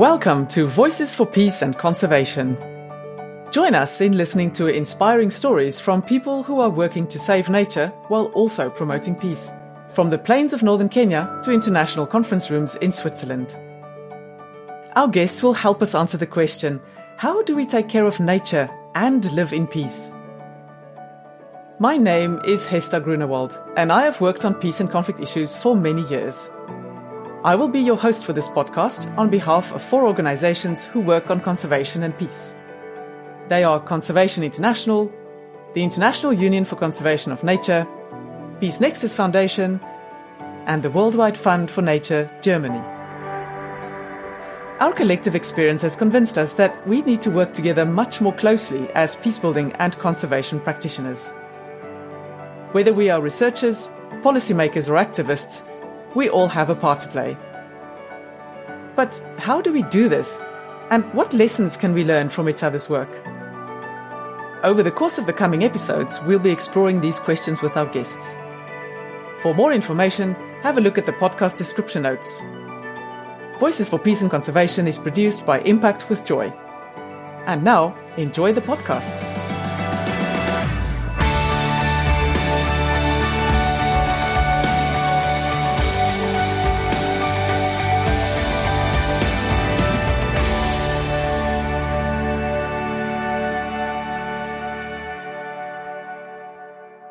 Welcome to Voices for Peace and Conservation. Join us in listening to inspiring stories from people who are working to save nature while also promoting peace. From the plains of northern Kenya to international conference rooms in Switzerland. Our guests will help us answer the question how do we take care of nature and live in peace? My name is Hester Grunewald, and I have worked on peace and conflict issues for many years. I will be your host for this podcast on behalf of four organizations who work on conservation and peace. They are Conservation International, the International Union for Conservation of Nature, Peace Nexus Foundation, and the Worldwide Fund for Nature, Germany. Our collective experience has convinced us that we need to work together much more closely as peacebuilding and conservation practitioners. Whether we are researchers, policymakers, or activists, we all have a part to play. But how do we do this? And what lessons can we learn from each other's work? Over the course of the coming episodes, we'll be exploring these questions with our guests. For more information, have a look at the podcast description notes. Voices for Peace and Conservation is produced by Impact with Joy. And now, enjoy the podcast.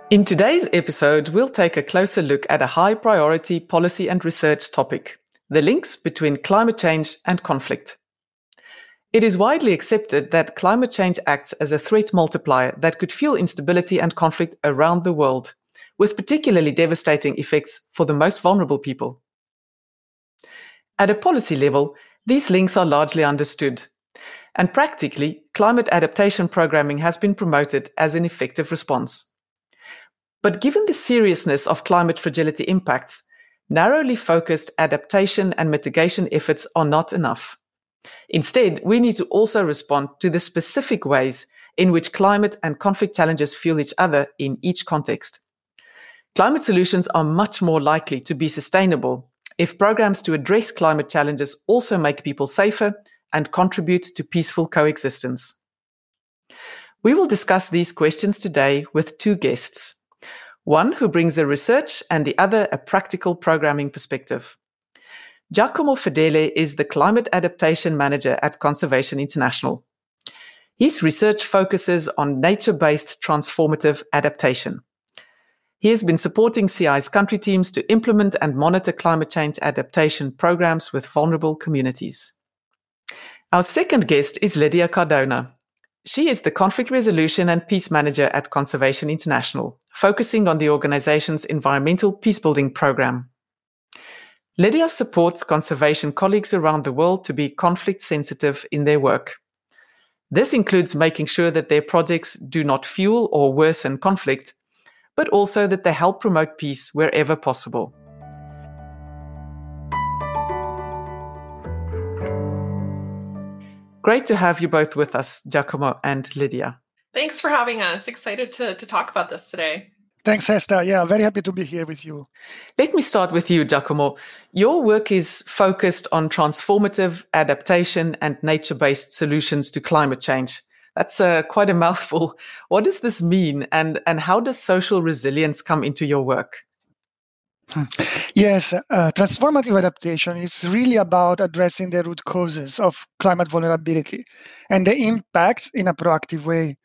In today's episode, we'll take a closer look at a high priority policy and research topic the links between climate change and conflict. It is widely accepted that climate change acts as a threat multiplier that could fuel instability and conflict around the world, with particularly devastating effects for the most vulnerable people. At a policy level, these links are largely understood. And practically, climate adaptation programming has been promoted as an effective response. But given the seriousness of climate fragility impacts, narrowly focused adaptation and mitigation efforts are not enough. Instead, we need to also respond to the specific ways in which climate and conflict challenges fuel each other in each context. Climate solutions are much more likely to be sustainable if programs to address climate challenges also make people safer and contribute to peaceful coexistence. We will discuss these questions today with two guests one who brings a research and the other a practical programming perspective. Giacomo Fedele is the Climate Adaptation Manager at Conservation International. His research focuses on nature based transformative adaptation. He has been supporting CI's country teams to implement and monitor climate change adaptation programs with vulnerable communities. Our second guest is Lydia Cardona. She is the Conflict Resolution and Peace Manager at Conservation International, focusing on the organization's environmental peacebuilding program. Lydia supports conservation colleagues around the world to be conflict sensitive in their work. This includes making sure that their projects do not fuel or worsen conflict, but also that they help promote peace wherever possible. Great to have you both with us, Giacomo and Lydia. Thanks for having us. Excited to, to talk about this today. Thanks, Hester. Yeah, very happy to be here with you. Let me start with you, Giacomo. Your work is focused on transformative adaptation and nature based solutions to climate change. That's uh, quite a mouthful. What does this mean, and, and how does social resilience come into your work? Yes, uh, transformative adaptation is really about addressing the root causes of climate vulnerability and the impact in a proactive way.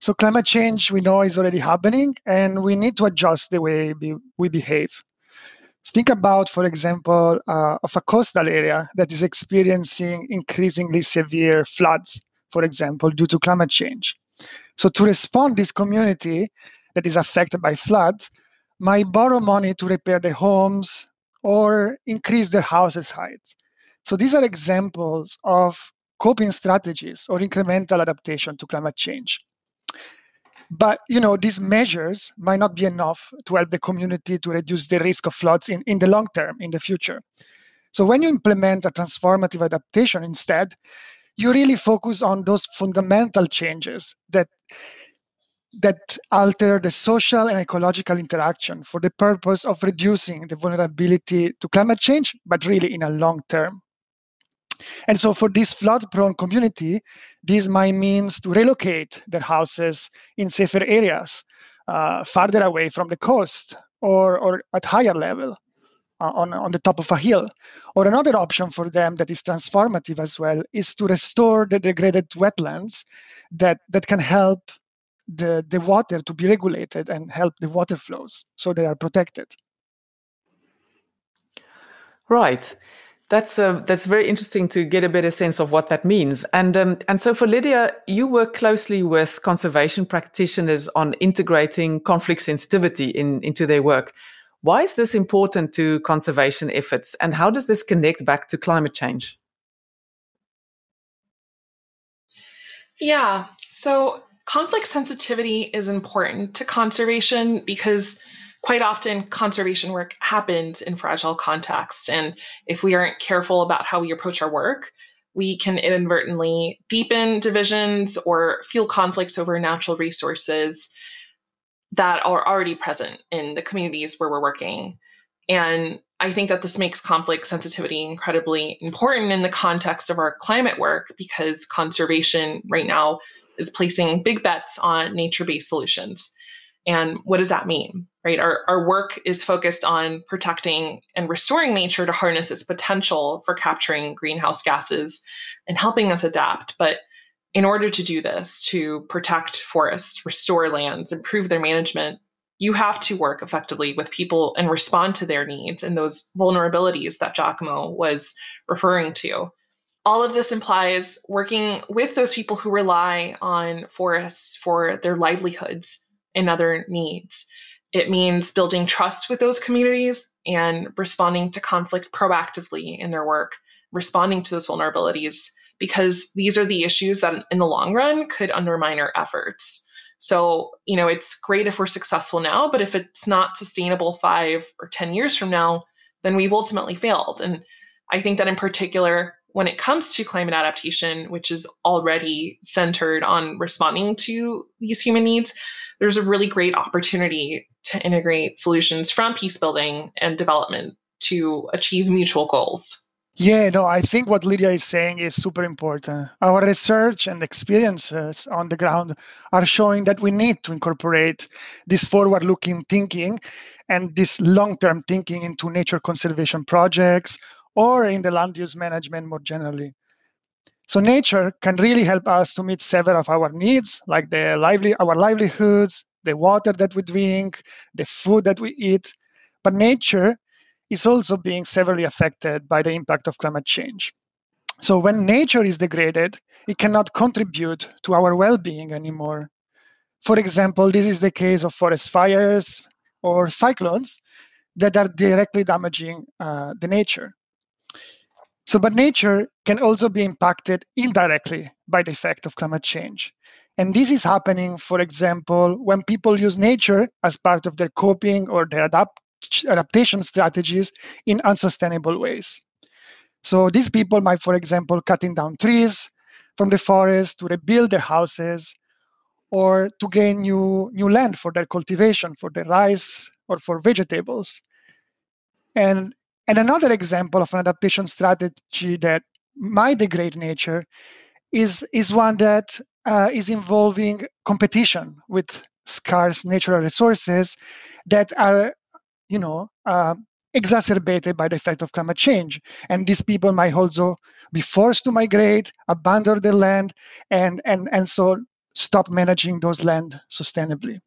So, climate change we know is already happening, and we need to adjust the way we, behave. Think about, for example, uh, of a coastal area that is experiencing increasingly severe floods, for example, due to climate change. So, to respond, this community that is affected by floods might borrow money to repair their homes or increase their houses' height. So these are examples of coping strategies or incremental adaptation to climate change. But you know, these measures might not be enough to help the community to reduce the risk of floods in, in the long term, in the future. So when you implement a transformative adaptation instead, you really focus on those fundamental changes that that alter the social and ecological interaction for the purpose of reducing the vulnerability to climate change, but really in a long term. And so for this flood-prone community, this might means to relocate their houses in safer areas, uh, farther away from the coast or, or at higher level uh, on, on the top of a hill. Or another option for them that is transformative as well is to restore the degraded wetlands that, that can help the, the water to be regulated and help the water flows so they are protected. Right. That's uh, that's very interesting to get a better sense of what that means. And um, and so for Lydia, you work closely with conservation practitioners on integrating conflict sensitivity in, into their work. Why is this important to conservation efforts, and how does this connect back to climate change? Yeah, so conflict sensitivity is important to conservation because quite often conservation work happens in fragile contexts. And if we aren't careful about how we approach our work, we can inadvertently deepen divisions or fuel conflicts over natural resources that are already present in the communities where we're working. And I think that this makes conflict sensitivity incredibly important in the context of our climate work because conservation right now is placing big bets on nature based solutions. And what does that mean? Right? Our, our work is focused on protecting and restoring nature to harness its potential for capturing greenhouse gases and helping us adapt. But in order to do this, to protect forests, restore lands, improve their management, you have to work effectively with people and respond to their needs and those vulnerabilities that Giacomo was referring to. All of this implies working with those people who rely on forests for their livelihoods and other needs. It means building trust with those communities and responding to conflict proactively in their work, responding to those vulnerabilities, because these are the issues that in the long run could undermine our efforts. So, you know, it's great if we're successful now, but if it's not sustainable five or 10 years from now, then we've ultimately failed. And I think that in particular, when it comes to climate adaptation, which is already centered on responding to these human needs, there's a really great opportunity to integrate solutions from peace building and development to achieve mutual goals. Yeah, no, I think what Lydia is saying is super important. Our research and experiences on the ground are showing that we need to incorporate this forward looking thinking and this long term thinking into nature conservation projects or in the land use management more generally. So nature can really help us to meet several of our needs, like the lively our livelihoods, the water that we drink, the food that we eat. But nature is also being severely affected by the impact of climate change. So when nature is degraded, it cannot contribute to our well-being anymore. For example, this is the case of forest fires or cyclones that are directly damaging uh, the nature. So, but nature can also be impacted indirectly by the effect of climate change. And this is happening, for example, when people use nature as part of their coping or their adapt- adaptation strategies in unsustainable ways. So these people might, for example, cutting down trees from the forest to rebuild their houses or to gain new, new land for their cultivation, for their rice or for vegetables. And and another example of an adaptation strategy that might degrade nature is, is one that uh, is involving competition with scarce natural resources that are, you know, uh, exacerbated by the effect of climate change. And these people might also be forced to migrate, abandon their land, and, and, and so stop managing those land sustainably.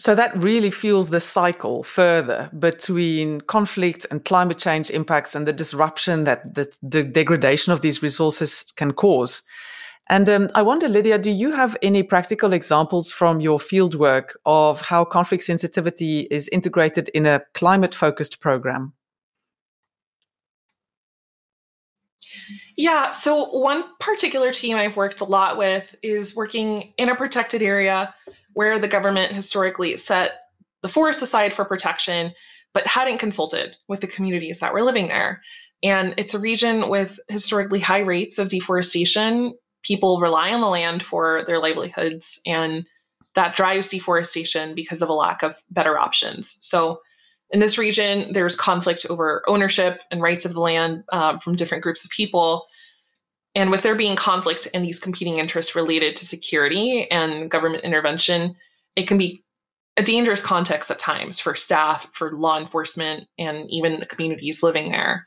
So that really fuels the cycle further between conflict and climate change impacts and the disruption that the, the degradation of these resources can cause. And um, I wonder, Lydia, do you have any practical examples from your fieldwork of how conflict sensitivity is integrated in a climate focused program? Yeah, so one particular team I've worked a lot with is working in a protected area where the government historically set the forest aside for protection, but hadn't consulted with the communities that were living there. And it's a region with historically high rates of deforestation. People rely on the land for their livelihoods, and that drives deforestation because of a lack of better options. So, In this region, there's conflict over ownership and rights of the land uh, from different groups of people. And with there being conflict and these competing interests related to security and government intervention, it can be a dangerous context at times for staff, for law enforcement, and even the communities living there.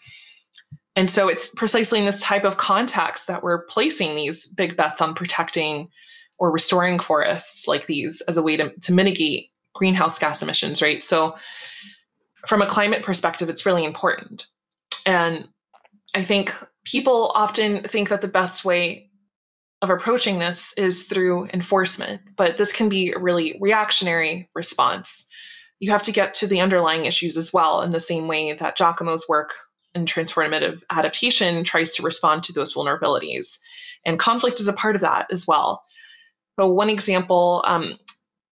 And so it's precisely in this type of context that we're placing these big bets on protecting or restoring forests like these as a way to, to mitigate greenhouse gas emissions, right? So, from a climate perspective, it's really important. And I think people often think that the best way of approaching this is through enforcement, but this can be a really reactionary response. You have to get to the underlying issues as well, in the same way that Giacomo's work in transformative adaptation tries to respond to those vulnerabilities. And conflict is a part of that as well. So, one example um,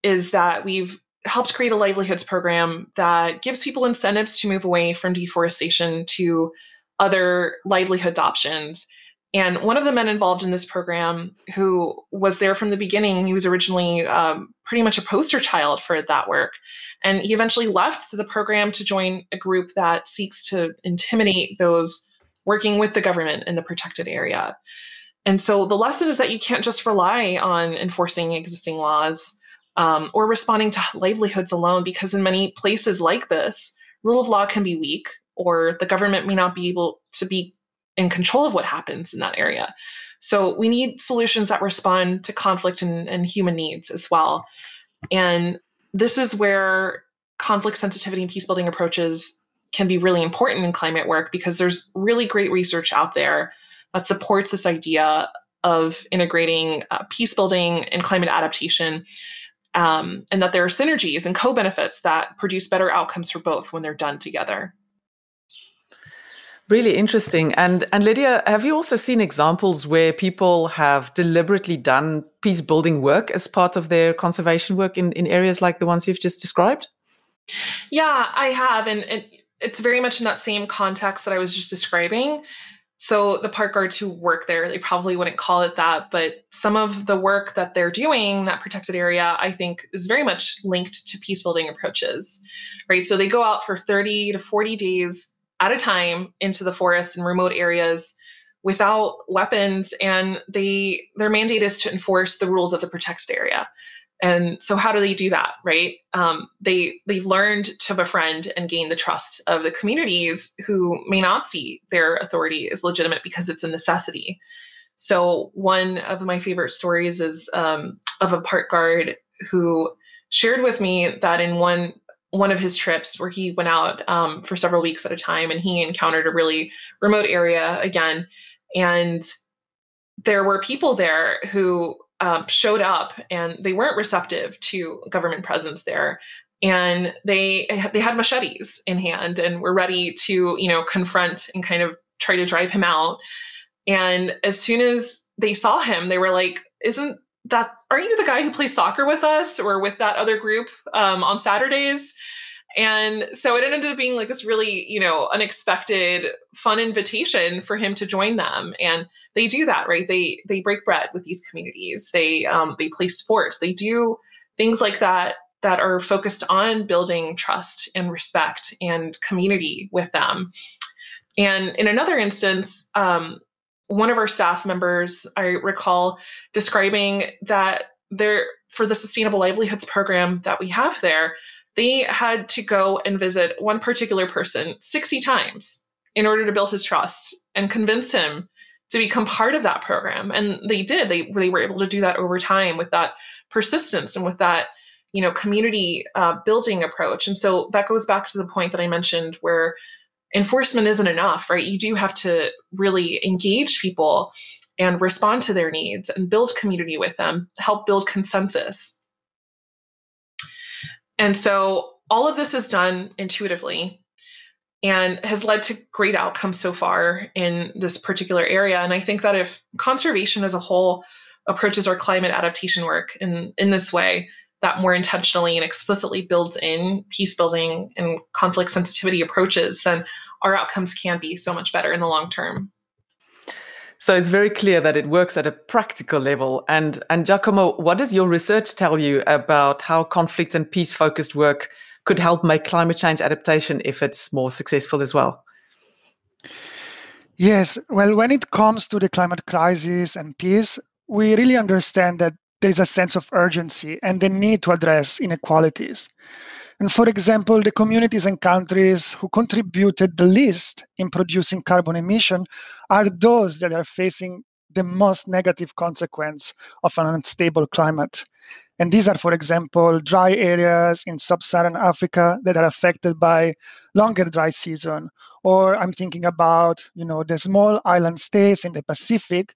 is that we've helped create a livelihoods program that gives people incentives to move away from deforestation to other livelihood options and one of the men involved in this program, who was there from the beginning, he was originally um, pretty much a poster child for that work. And he eventually left the program to join a group that seeks to intimidate those working with the government in the protected area. And so the lesson is that you can't just rely on enforcing existing laws um, or responding to livelihoods alone, because in many places like this, rule of law can be weak, or the government may not be able to be in control of what happens in that area. So we need solutions that respond to conflict and, and human needs as well. And this is where conflict sensitivity and peace building approaches can be really important in climate work because there's really great research out there that supports this idea of integrating uh, peace building and climate adaptation um, and that there are synergies and co-benefits that produce better outcomes for both when they're done together Really interesting. And and Lydia, have you also seen examples where people have deliberately done peace building work as part of their conservation work in, in areas like the ones you've just described? Yeah, I have. And it, it's very much in that same context that I was just describing. So the park guards who work there, they probably wouldn't call it that, but some of the work that they're doing, that protected area, I think is very much linked to peace building approaches, right? So they go out for 30 to 40 days at a time into the forest and remote areas without weapons and they their mandate is to enforce the rules of the protected area. And so how do they do that right? Um, they they've learned to befriend and gain the trust of the communities who may not see their authority as legitimate because it's a necessity. So one of my favorite stories is um, of a park guard who shared with me that in one one of his trips where he went out um, for several weeks at a time and he encountered a really remote area again. And there were people there who um, showed up and they weren't receptive to government presence there. And they they had machetes in hand and were ready to you know confront and kind of try to drive him out. And as soon as they saw him, they were like, "Isn't that aren't you the guy who plays soccer with us or with that other group um, on Saturdays? And so it ended up being like this really, you know, unexpected, fun invitation for him to join them. And they do that, right? They they break bread with these communities. They um, they play sports. They do things like that that are focused on building trust and respect and community with them. And in another instance, um, one of our staff members, I recall describing that there for the sustainable livelihoods program that we have there, they had to go and visit one particular person 60 times in order to build his trust and convince him to become part of that program. And they did. They they were able to do that over time with that persistence and with that you know community uh, building approach. And so that goes back to the point that I mentioned where enforcement isn't enough, right? You do have to really engage people and respond to their needs and build community with them, help build consensus. And so all of this is done intuitively and has led to great outcomes so far in this particular area. And I think that if conservation as a whole approaches our climate adaptation work in, in this way, that more intentionally and explicitly builds in peace building and conflict sensitivity approaches, then our outcomes can be so much better in the long term. So it's very clear that it works at a practical level. And and Giacomo, what does your research tell you about how conflict and peace focused work could help make climate change adaptation if it's more successful as well? Yes, well, when it comes to the climate crisis and peace, we really understand that there is a sense of urgency and the need to address inequalities. And for example, the communities and countries who contributed the least in producing carbon emission are those that are facing the most negative consequence of an unstable climate. And these are, for example, dry areas in sub-Saharan Africa that are affected by longer dry season. Or I'm thinking about, you know, the small island states in the Pacific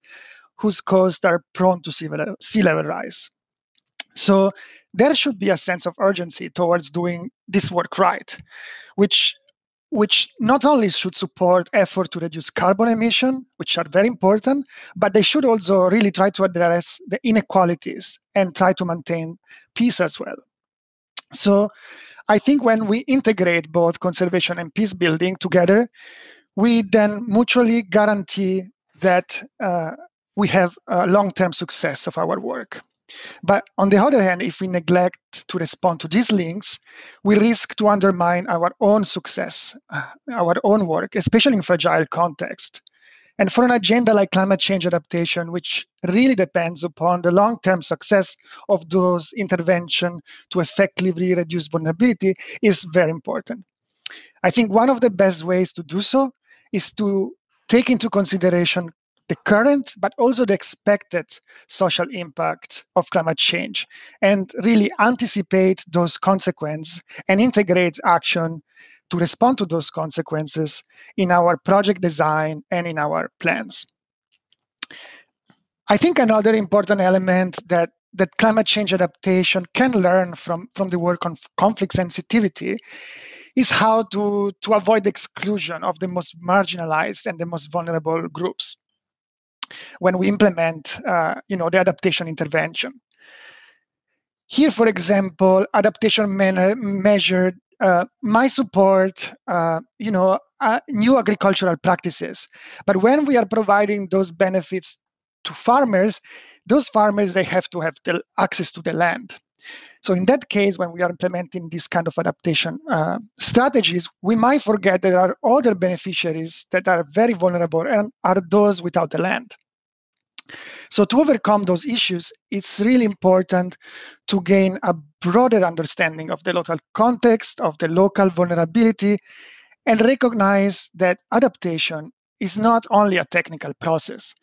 whose coasts are prone to sea level, rise. So there should be a sense of urgency towards doing this work right, which which not only should support effort to reduce carbon emission, which are very important, but they should also really try to address the inequalities and try to maintain peace as well. So I think when we integrate both conservation and peace building together, we then mutually guarantee that uh, we have a long-term success of our work. But on the other hand, if we neglect to respond to these links, we risk to undermine our own success, uh, our own work, especially in fragile context. And for an agenda like climate change adaptation, which really depends upon the long-term success of those intervention to effectively reduce vulnerability, is very important. I think one of the best ways to do so is to take into consideration the current, but also the expected social impact of climate change, and really anticipate those consequences and integrate action to respond to those consequences in our project design and in our plans. I think another important element that that climate change adaptation can learn from, from the work on conflict sensitivity is how to, to avoid exclusion of the most marginalized and the most vulnerable groups when we implement uh, you know, the adaptation intervention. Here, for example, adaptation man- measured uh, my support, uh, you know, uh, new agricultural practices. But when we are providing those benefits to farmers, those farmers they have to have the access to the land. So in that case, when we are implementing this kind of adaptation uh, strategies, we might forget that there are other beneficiaries that are very vulnerable and are those without the land. So to overcome those issues, it's really important to gain a broader understanding of the local context, of the local vulnerability, and recognize that adaptation is not only a technical process,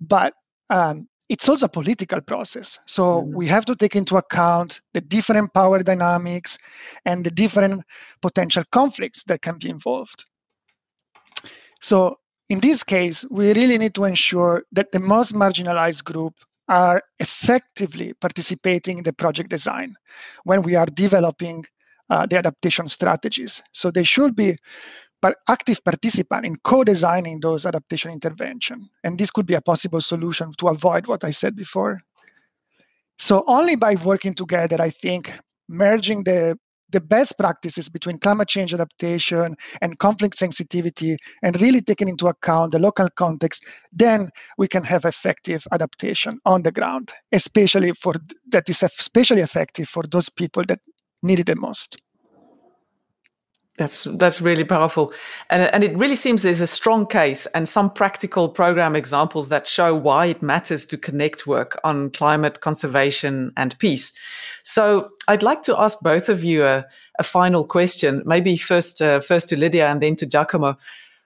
but um, it's also a political process. So mm-hmm. we have to take into account the different power dynamics and the different potential conflicts that can be involved. So in this case, we really need to ensure that the most marginalized group are effectively participating in the project design when we are developing uh, the adaptation strategies. So they should be but active participant in co-designing those adaptation intervention. And this could be a possible solution to avoid what I said before. So only by working together, I think, merging the the best practices between climate change adaptation and conflict sensitivity and really taking into account the local context then we can have effective adaptation on the ground especially for that is especially effective for those people that need it the most that's that's really powerful, and and it really seems there's a strong case and some practical program examples that show why it matters to connect work on climate conservation and peace. So I'd like to ask both of you a, a final question, maybe first uh, first to Lydia and then to Giacomo.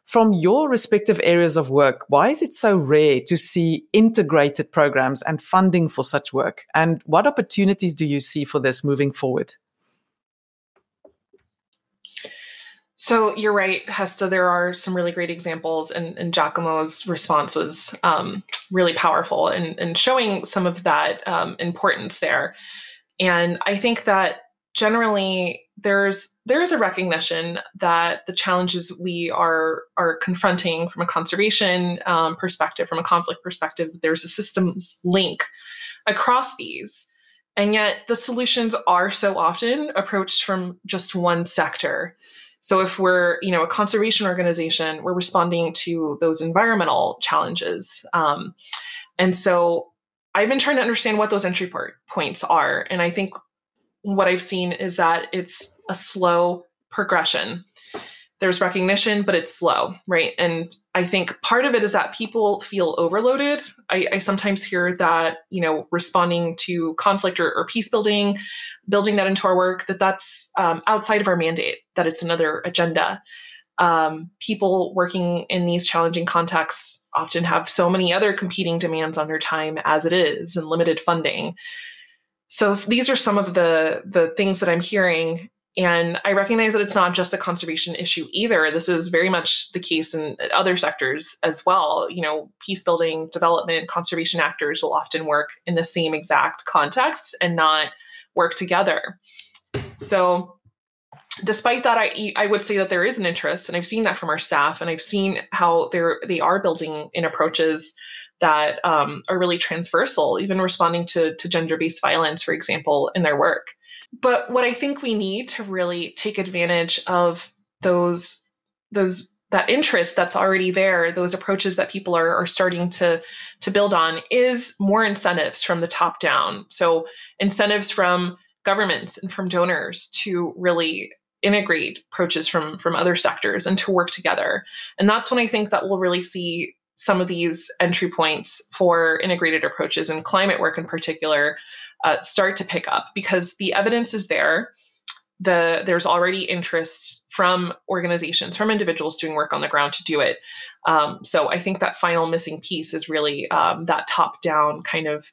From your respective areas of work, why is it so rare to see integrated programs and funding for such work? And what opportunities do you see for this moving forward? So you're right, Hester. There are some really great examples, and, and Giacomo's response was um, really powerful and, and showing some of that um, importance there. And I think that generally there's there is a recognition that the challenges we are are confronting from a conservation um, perspective, from a conflict perspective, there's a systems link across these. And yet the solutions are so often approached from just one sector. So if we're, you know, a conservation organization, we're responding to those environmental challenges. Um, and so I've been trying to understand what those entry points are. And I think what I've seen is that it's a slow progression. There's recognition, but it's slow, right? And I think part of it is that people feel overloaded. I, I sometimes hear that, you know, responding to conflict or, or, peace building, building that into our work, that that's um, outside of our mandate, that it's another agenda. Um, people working in these challenging contexts often have so many other competing demands on their time as it is and limited funding so these are some of the the things that i'm hearing and i recognize that it's not just a conservation issue either. This is very much the case in other sectors as well. You know peace building development conservation actors will often work in the same exact context and not work together. So despite that I, I would say that there is an interest and i've seen that from our staff and i've seen how they're they are building in approaches that um, are really transversal, even responding to, to gender based violence, for example, in their work. But what I think we need to really take advantage of those those that interest that's already there, those approaches that people are, are starting to to build on, is more incentives from the top down. So incentives from governments and from donors to really integrate approaches from from other sectors and to work together. And that's when I think that we'll really see some of these entry points for integrated approaches and climate work in particular uh, start to pick up because the evidence is there. The, there's already interest from organizations, from individuals doing work on the ground to do it. Um, so I think that final missing piece is really um, that top down kind of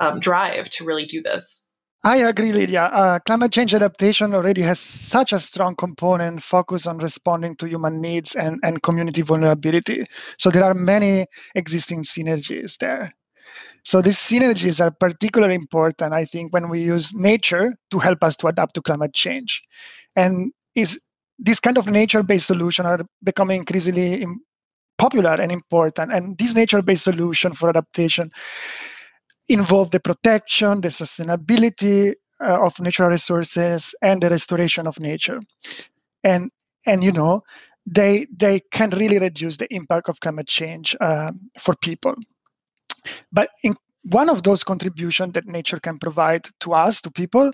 um, drive to really do this. I agree, Lydia. Uh, climate change adaptation already has such a strong component focus on responding to human needs and, and community vulnerability. So there are many existing synergies there. So these synergies are particularly important, I think, when we use nature to help us to adapt to climate change. And is this kind of nature-based solution are becoming increasingly popular and important. And this nature-based solution for adaptation involve the protection, the sustainability uh, of natural resources, and the restoration of nature. And and you know, they they can really reduce the impact of climate change um, for people. But in one of those contributions that nature can provide to us, to people,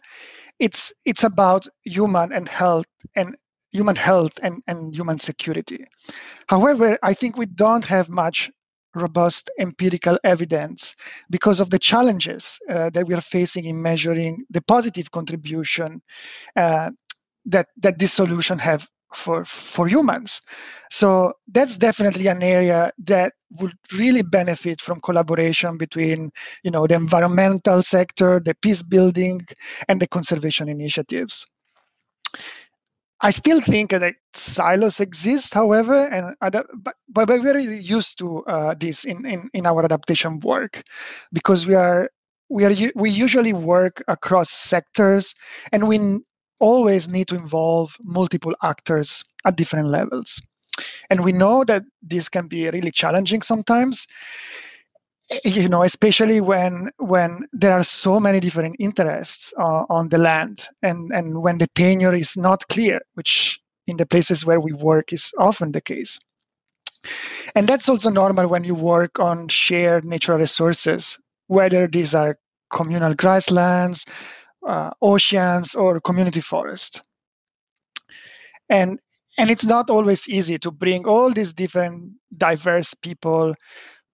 it's it's about human and health and human health and, and human security. However, I think we don't have much robust empirical evidence because of the challenges uh, that we are facing in measuring the positive contribution uh, that that this solution have for for humans. So that's definitely an area that would really benefit from collaboration between you know the environmental sector the peace building and the conservation initiatives. I still think that silos exist, however, and but, but we're very used to uh, this in, in, in our adaptation work because we are we are we usually work across sectors and we always need to involve multiple actors at different levels. And we know that this can be really challenging sometimes you know especially when when there are so many different interests uh, on the land and and when the tenure is not clear which in the places where we work is often the case and that's also normal when you work on shared natural resources whether these are communal grasslands uh, oceans or community forests and and it's not always easy to bring all these different diverse people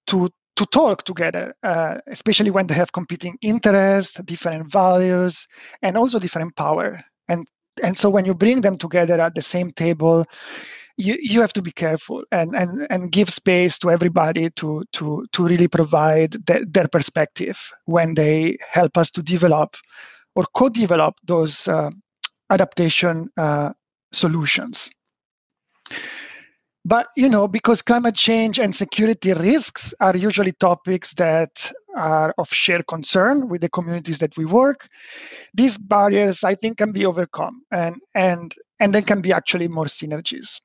to to talk together, uh, especially when they have competing interests, different values, and also different power. And and so when you bring them together at the same table, you, you have to be careful and, and, and give space to everybody to to to really provide the, their perspective when they help us to develop or co-develop those uh, adaptation uh, solutions. But you know, because climate change and security risks are usually topics that are of shared concern with the communities that we work, these barriers I think can be overcome and and and there can be actually more synergies.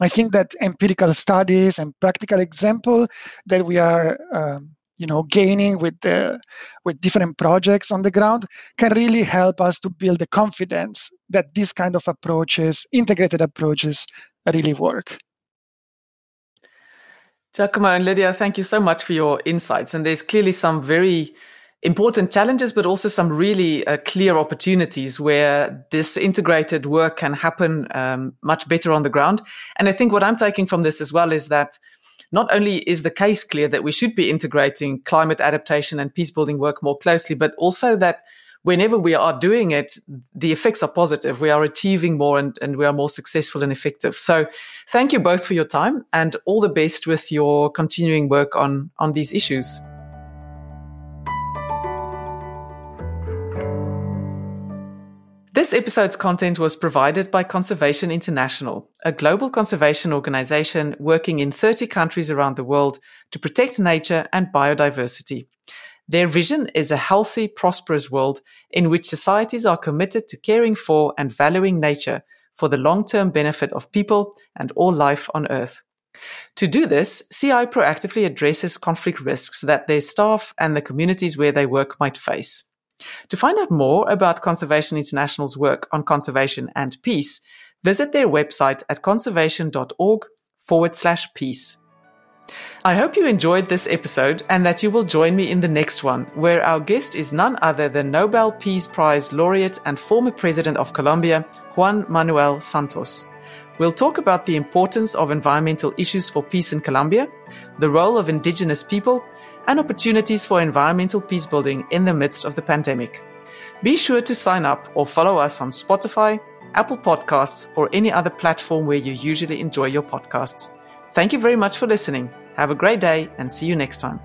I think that empirical studies and practical example that we are um, you know gaining with the with different projects on the ground can really help us to build the confidence that these kind of approaches integrated approaches really work. Giacomo and Lydia, thank you so much for your insights. And there's clearly some very important challenges, but also some really uh, clear opportunities where this integrated work can happen um, much better on the ground. And I think what I'm taking from this as well is that not only is the case clear that we should be integrating climate adaptation and peace building work more closely, but also that whenever we are doing it, the effects are positive. We are achieving more and, and we are more successful and effective. So thank you both for your time and all the best with your continuing work on, on these issues. This episode's content was provided by Conservation International, a global conservation organization working in 30 countries around the world to protect nature and biodiversity. Their vision is a healthy, prosperous world in which societies are committed to caring for and valuing nature for the long term benefit of people and all life on Earth. To do this, CI proactively addresses conflict risks that their staff and the communities where they work might face. To find out more about Conservation International's work on conservation and peace, visit their website at conservation.org forward slash peace. I hope you enjoyed this episode and that you will join me in the next one, where our guest is none other than Nobel Peace Prize laureate and former president of Colombia, Juan Manuel Santos. We'll talk about the importance of environmental issues for peace in Colombia, the role of indigenous people, and opportunities for environmental peace building in the midst of the pandemic. Be sure to sign up or follow us on Spotify, Apple Podcasts, or any other platform where you usually enjoy your podcasts. Thank you very much for listening. Have a great day and see you next time.